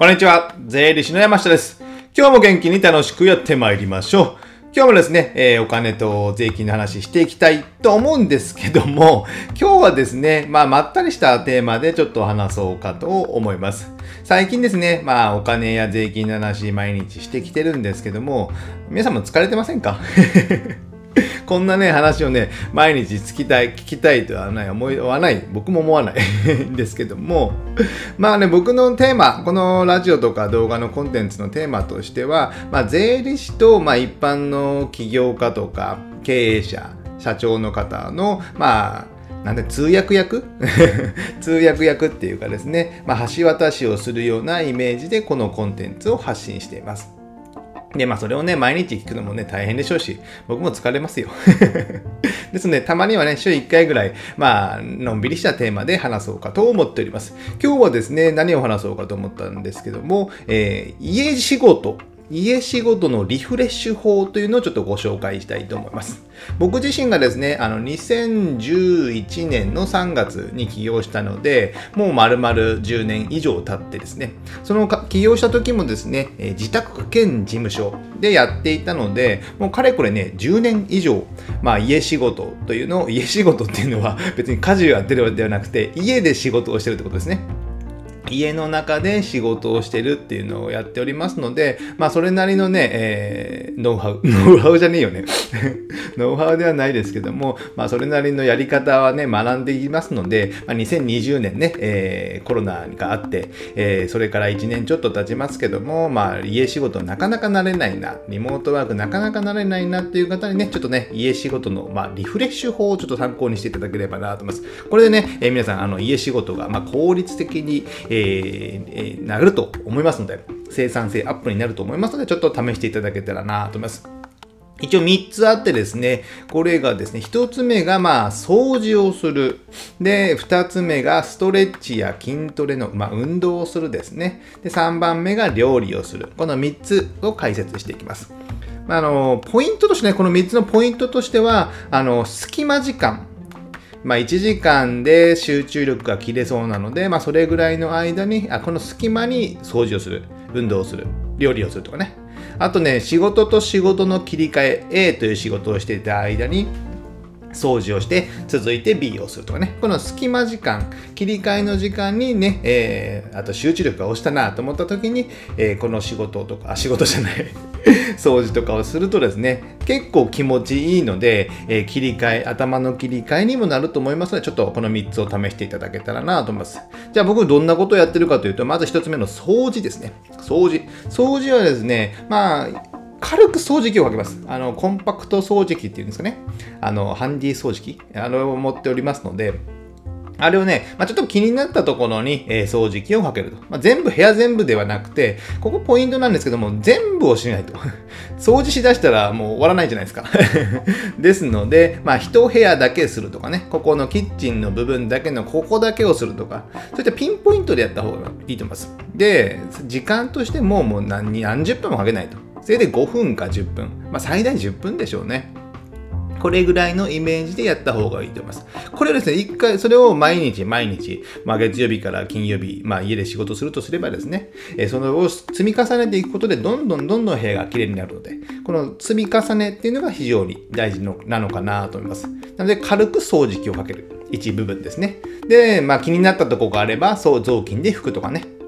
こんにちは。税理士の山下です。今日も元気に楽しくやってまいりましょう。今日もですね、えーお金と税金の話していきたいと思うんですけども、今日はですね、まあ、まったりしたテーマでちょっと話そうかと思います。最近ですね、まあ、お金や税金の話毎日してきてるんですけども、皆さんも疲れてませんか？こんなね、話をね、毎日聞きたい、聞きたいとはない、思わない、僕も思わない。ん ですけども、まあね、僕のテーマ、このラジオとか動画のコンテンツのテーマとしては、まあ、税理士と、まあ、一般の起業家とか経営者、社長の方の、まあ、なんで通訳役？通訳役っていうかですね、まあ、橋渡しをするようなイメージでこのコンテンツを発信しています。で、まあそれをね、毎日聞くのもね、大変でしょうし、僕も疲れますよ。ですので、たまにはね、週1回ぐらい、まあ、のんびりしたテーマで話そうかと思っております。今日はですね、何を話そうかと思ったんですけども、えー家仕事。家仕事のリフレッシュ法というのをちょっとご紹介したいと思います。僕自身がですね、あの、2011年の3月に起業したので、もう丸々10年以上経ってですね、その起業した時もですね、自宅兼事務所でやっていたので、もうかれこれね、10年以上、まあ家仕事というのを、家仕事っていうのは別に家事をやってるわけではなくて、家で仕事をしてるってことですね。家の中で仕事をしてるっていうのをやっておりますので、まあそれなりのね、えーノウハウ、ノウハウじゃねえよね。ノウハウではないですけども、まあそれなりのやり方はね、学んでいきますので、まあ、2020年ね、えーコロナがあって、えーそれから1年ちょっと経ちますけども、まあ家仕事なかなか慣れないな、リモートワークなかなか慣れないなっていう方にね、ちょっとね、家仕事の、まあ、リフレッシュ法をちょっと参考にしていただければなと思います。これでね、えー皆さん、あの、家仕事が、まあ、効率的に、えーえーなると思いますので、生産性アップになると思いますので、ちょっと試していただけたらなと思います。一応3つあってですね、これがですね、1つ目がまあ掃除をする。で、2つ目がストレッチや筋トレの、まあ、運動をするですね。で、3番目が料理をする。この3つを解説していきます。あの、ポイントとしてね、この3つのポイントとしては、あの、隙間時間。まあ、1時間で集中力が切れそうなので、まあ、それぐらいの間に、あこの隙間に掃除をする、運動をする、料理をするとかね。あとね、仕事と仕事の切り替え、A という仕事をしていた間に、掃除をして、続いて B をするとかね。この隙間時間、切り替えの時間にね、えーあと集中力が落ちたなと思った時に、えーこの仕事とか、仕事じゃない、掃除とかをするとですね、結構気持ちいいので、えー切り替え、頭の切り替えにもなると思いますので、ちょっとこの3つを試していただけたらなと思います。じゃあ僕どんなことをやってるかというと、まず1つ目の掃除ですね。掃除。掃除はですね、まあ、軽く掃除機をかけます。あの、コンパクト掃除機っていうんですかね。あの、ハンディ掃除機。あれを持っておりますので、あれをね、まあ、ちょっと気になったところに、えー掃除機をかけると。まあ、全部、部屋全部ではなくて、ここポイントなんですけども、全部をしないと。掃除しだしたらもう終わらないじゃないですか。ですので、まあ、一部屋だけするとかね、ここのキッチンの部分だけのここだけをするとか、そういったピンポイントでやった方がいいと思います。で、時間としてももう何何十分もかけないと。それで5分か10分。まあ、最大10分でしょうね。これぐらいのイメージでやった方がいいと思います。これをですね、一回、それを毎日毎日、まあ月曜日から金曜日、まあ家で仕事するとすればですね、えそれを積み重ねていくことで、どんどんどんどん部屋が綺麗になるので、この積み重ねっていうのが非常に大事のなのかなと思います。なので、軽く掃除機をかける。一部分ですね。で、まあ気になったとこがあれば、そう、雑巾で拭くとかね。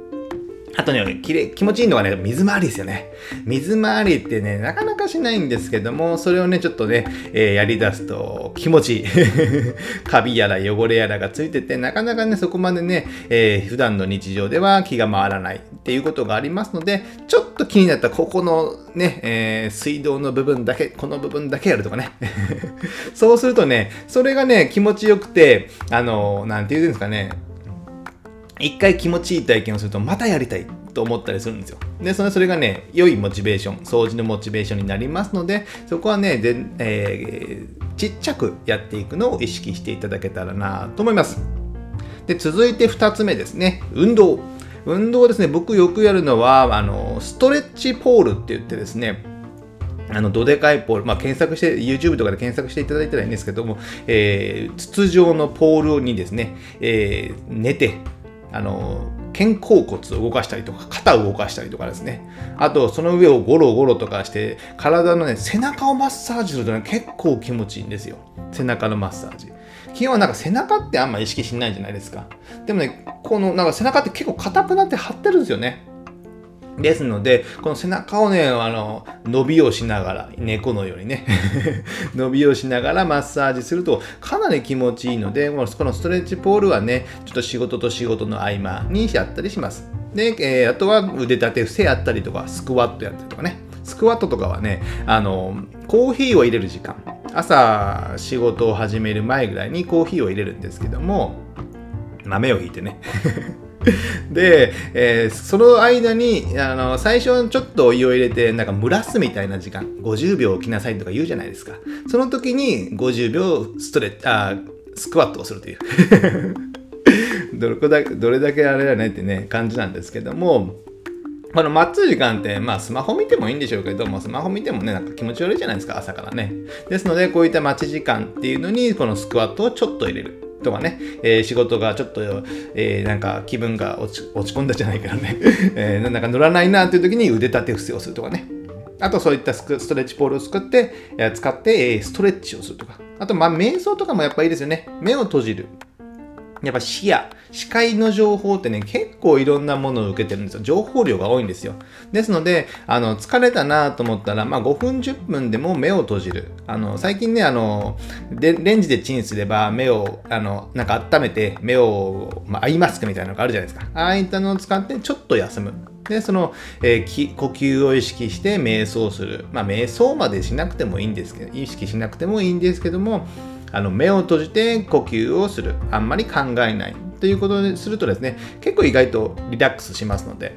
あとね、きれ気持ちいいのがね、水回りですよね。水回りってね、なかなかしないんですけども、それをね、ちょっとね、えーやり出すと気持ちいい。カビやら汚れやらがついてて、なかなかね、そこまでね、えー普段の日常では気が回らないっていうことがありますので、ちょっと気になったここのね、えー水道の部分だけ、この部分だけやるとかね。そうするとね、それがね、気持ちよくて、あの、なんて言うんですかね、一回気持ちいい体験をするとまたやりたいと思ったりするんですよ。で、それそれがね、良いモチベーション、掃除のモチベーションになりますので、そこはね、でえーちっちゃくやっていくのを意識していただけたらなと思います。で、続いて2つ目ですね、運動。運動ですね、僕よくやるのは、あの、ストレッチポールって言ってですね、あの、どでかいポール、まあ、検索して、YouTube とかで検索していただいたらいいんですけども、えー筒状のポールにですね、えー寝て、あの、肩甲骨を動かしたりとか、肩を動かしたりとかですね。あと、その上をゴロゴロとかして、体のね、背中をマッサージするとね、結構気持ちいいんですよ。背中のマッサージ。基本はなんか背中ってあんま意識しないじゃないですか。でもね、このなんか背中って結構硬くなって張ってるんですよね。ですので、この背中をね、あの、伸びをしながら、猫のようにね 伸びをしながらマッサージするとかなり気持ちいいので、このストレッチポールはね、ちょっと仕事と仕事の合間にやったりします。で、えー、あとは腕立て伏せやったりとか、スクワットやったりとかね。スクワットとかはね、あの、コーヒーを入れる時間。朝仕事を始める前ぐらいにコーヒーを入れるんですけども、豆をひいてね で、えー、その間にあの最初ちょっとお湯を入れてなんか蒸らすみたいな時間50秒置きなさいとか言うじゃないですかその時に50秒ストレッあスクワットをするという どれだけどれだけあれだねってね感じなんですけどもこの待つ時間って、まあスマホ見てもいいんでしょうけども、スマホ見てもね、なんか気持ち悪いじゃないですか、朝からね。ですので、こういった待ち時間っていうのに、このスクワットをちょっと入れる。とかね、えー、仕事がちょっと、えー、なんか気分が落ち込んだじゃないからね、えー、なんか乗らないなという時に腕立て伏せをするとかね。あとそういったストレッチポールを作って、使って、ストレッチをするとか。あと、まあ、瞑想とかもやっぱいいですよね。目を閉じる。やっぱ視野、視界の情報ってね、結構いろんなものを受けてるんですよ。情報量が多いんですよ。ですので、あの、疲れたなと思ったら、まあ5分10分でも目を閉じる。あの、最近ね、あの、でレンジでチンすれば目を、あの、なんか温めて目を、まあ、アイマスクみたいなのがあるじゃないですか。ああいったのを使ってちょっと休む。で、その、えー、呼吸を意識して瞑想する。まあ、瞑想までしなくてもいいんですけど、意識しなくてもいいんですけども、あの目を閉じて呼吸をする。あんまり考えない。ということにするとですね、結構意外とリラックスしますので、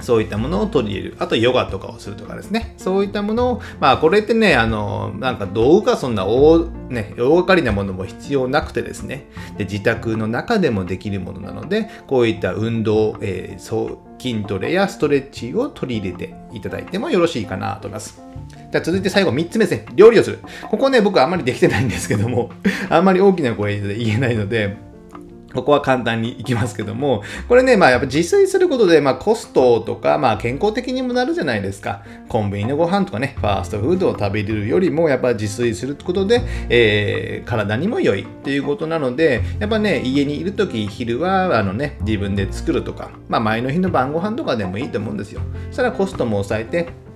そういったものを取り入れる。あと、ヨガとかをするとかですね。そういったものを、まあ、これってね、あの、なんか道具がそんな大、ね、大掛かりなものも必要なくてですね。で、自宅の中でもできるものなので、こういった運動、えー、そう、筋トレやストレッチを取り入れていただいてもよろしいかなと思います。じゃ続いて最後3つ目ですね。料理をする。ここね、僕あんまりできてないんですけども、あんまり大きな声で言えないので、ここは簡単にいきますけども、これね、まあやっぱ自炊することで、まあコストとか、まあ健康的にもなるじゃないですか。コンビニのご飯とかね、ファーストフードを食べれるよりも、やっぱ自炊することで、えー、体にも良いっていうことなので、やっぱね、家にいるとき、昼は、あのね、自分で作るとか、まあ前の日の晩ご飯とかでもいいと思うんですよ。そしたらコストも抑えて、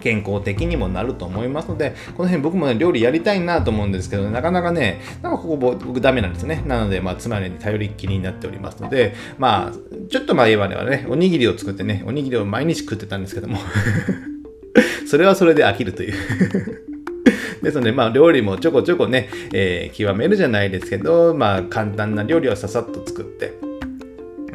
健康的にもなると思いますので、この辺僕もね、料理やりたいなと思うんですけど、なかなかね、なんかここ僕ダメなんですね。なので、まあ、妻に頼りっきりになっておりますので、まあ、ちょっと前まではね、おにぎりを作ってね、おにぎりを毎日食ってたんですけども それはそれで飽きるという ですので、まあ、料理もちょこちょこね、えー、極めるじゃないですけど、まあ、簡単な料理をささっと作って、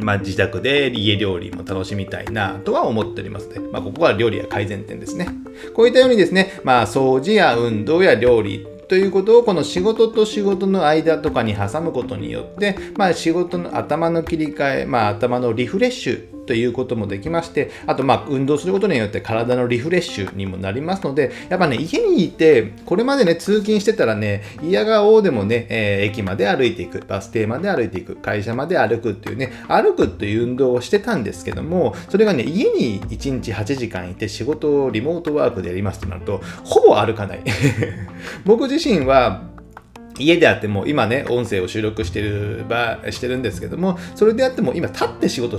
まあ、自宅で家料理も楽しみたいなとは思っておりますので、まあ、ここは料理や改善点ですね。こういったようにですね、まあ、掃除や運動や料理ということをこの仕事と仕事の間とかに挟むことによって、まあ、仕事の頭の切り替え、まあ、頭のリフレッシュということもできまして、あと、まあ、運動することによって体のリフレッシュにもなりますので、やっぱね、家にいて、これまでね、通勤してたらね、嫌がおうでもね、えー、駅まで歩いていく、バス停まで歩いていく、会社まで歩くっていうね、歩くっていう運動をしてたんですけども、それがね、家に1日8時間いて仕事をリモートワークでやりますとなると、ほぼ歩かない。僕自身は、家であっても今ね音声を収録してる場してるんですけどもそれであっても今立って仕事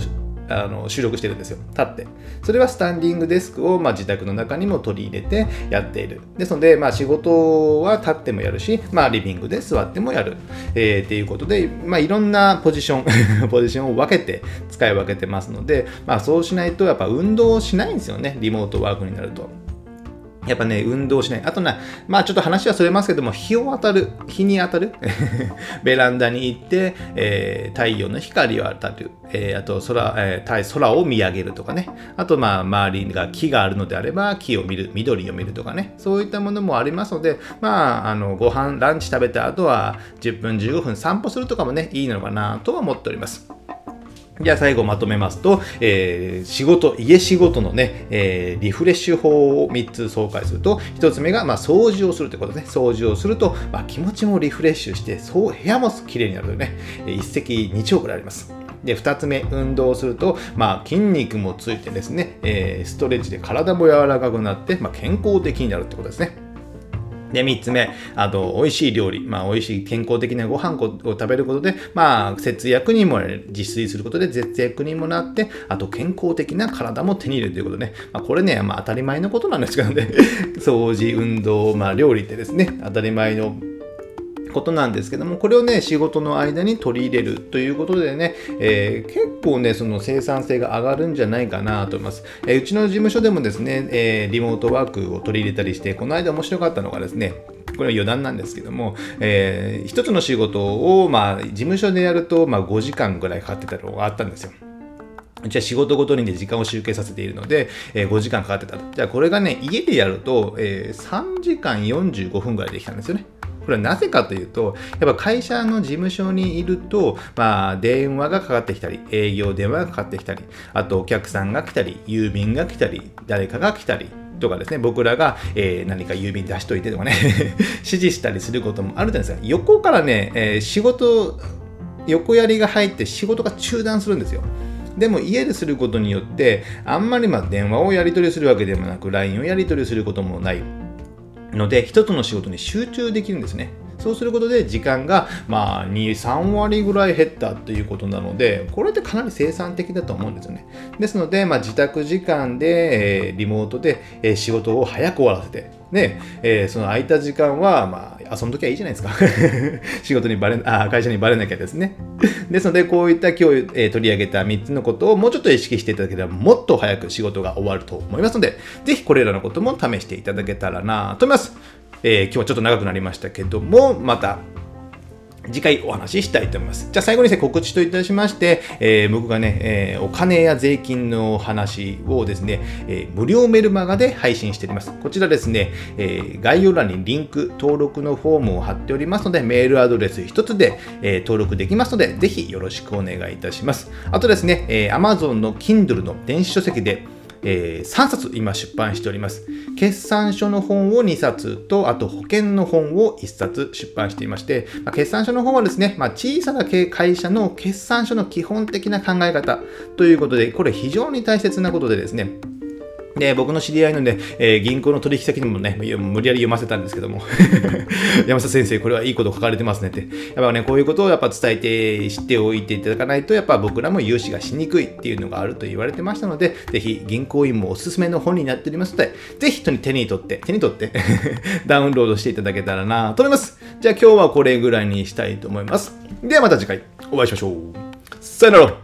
あの収録してるんですよ。立って。それはスタンディングデスクを、まあ、自宅の中にも取り入れてやっている。ですので、まあ、仕事は立ってもやるし、まあ、リビングで座ってもやる。えー、っていうことで、まあ、いろんなポジション ポジションを分けて使い分けてますので、まあ、そうしないとやっぱ運動しないんですよね。リモートワークになると。やっぱね、運動しない。あとね、まあちょっと話はそれますけども、日を当たる、日に当たる？ベランダに行って、えー、太陽の光を当たる。えー、あと空、えー、空を見上げるとかね。あと、まあ周りが木があるのであれば、木を見る、緑を見るとかね。そういったものもありますので、まあ、あの、ご飯、ランチ食べた後は、10分、15分散歩するとかもね、いいのかなとは思っております。じゃあ最後まとめますと、えー、仕事、家仕事のね、えー、リフレッシュ法を3つ紹介すると、1つ目が、まあ、掃除をするということですね。掃除をすると、まあ、気持ちもリフレッシュして、そう部屋もきれいになるというね、一石二鳥ぐらいあります。で、2つ目、運動すると、まあ、筋肉もついてですね、えー、ストレッチで体も柔らかくなって、まあ、健康的になるってことですね。で、3つ目、あと、美味しい料理、まあ、美味しい健康的なご飯を食べることで、まあ、節約にも、自炊することで節約にもなって、あと、健康的な体も手に入れるということ、ね、まあ、これね、まあ、当たり前のことなんですけどね、掃除、運動、まあ、料理ってですね、当たり前のことなんですけども、これをね、仕事の間に取り入れるということでね、えー、結構ね、その生産性が上がるんじゃないかなと思います。えー、うちの事務所でもですね、えー、リモートワークを取り入れたりして、この間面白かったのがですね、これは余談なんですけども、えー、一つの仕事を、まあ、事務所でやると、まあ、5時間ぐらいかかってたのがあったんですよ。じゃあ仕事ごとにで時間を集計させているので、えー、5時間かかってた。じゃあこれがね、家でやると、えー、3時間45分ぐらいできたんですよね。これはなぜかというと、やっぱ会社の事務所にいると、まあ、電話がかかってきたり、営業電話がかかってきたり、あとお客さんが来たり、郵便が来たり、誰かが来たり、とかですね、僕らが、えー、何か郵便出しといてとかね 指示したりすることもあるじゃないですか。横からね、えー、仕事、横やりが入って仕事が中断するんですよ。でも家ですることによって、あんまりま電話をやり取りするわけでもなく、LINE をやり取りすることもない。ので、一つの仕事に集中できるんですね。そうすることで時間がまあ2、3割ぐらい減ったということなので、これってかなり生産的だと思うんですよね。ですので、まあ、自宅時間で、えー、リモートで、えー、仕事を早く終わらせて、で、えー、その空いた時間は、まあ、遊んどきゃいいじゃないですか。仕事にバレ、あ、会社にバレなきゃですね。ですので、こういった今日、えー、取り上げた3つのことをもうちょっと意識していただければ、もっと早く仕事が終わると思いますので、ぜひこれらのことも試していただけたらなと思います。えー、今日はちょっと長くなりましたけども、また次回お話ししたいと思います。じゃあ最後にですね、告知といたしまして、えー、僕がね、えー、お金や税金の話をですね、えー、無料メルマガで配信しております。こちらですね、え概要欄にリンク、登録のフォームを貼っておりますので、メールアドレス一つで、え登録できますので、ぜひよろしくお願いいたします。あとですね、え Amazon の Kindle の電子書籍で、えー、3冊今出版しております。決算書の本を2冊と、あと保険の本を1冊出版していまして、まあ、決算書の本はですね、まあ、小さな会社の決算書の基本的な考え方ということで、これ非常に大切なことでですね、で、僕の知り合いのね、えー、銀行の取引先にもね、無理やり読ませたんですけども 山下先生、これはいいこと書かれてますねって。やっぱね、こういうことをやっぱ伝えて、知っておいていただかないと、やっぱ僕らも融資がしにくいっていうのがあると言われてましたので、ぜひ銀行員もおすすめの本になっておりますので、ぜひ手に取って、手に取って ダウンロードしていただけたらなと思います。じゃあ今日はこれぐらいにしたいと思います。ではまた次回お会いしましょう。さよなら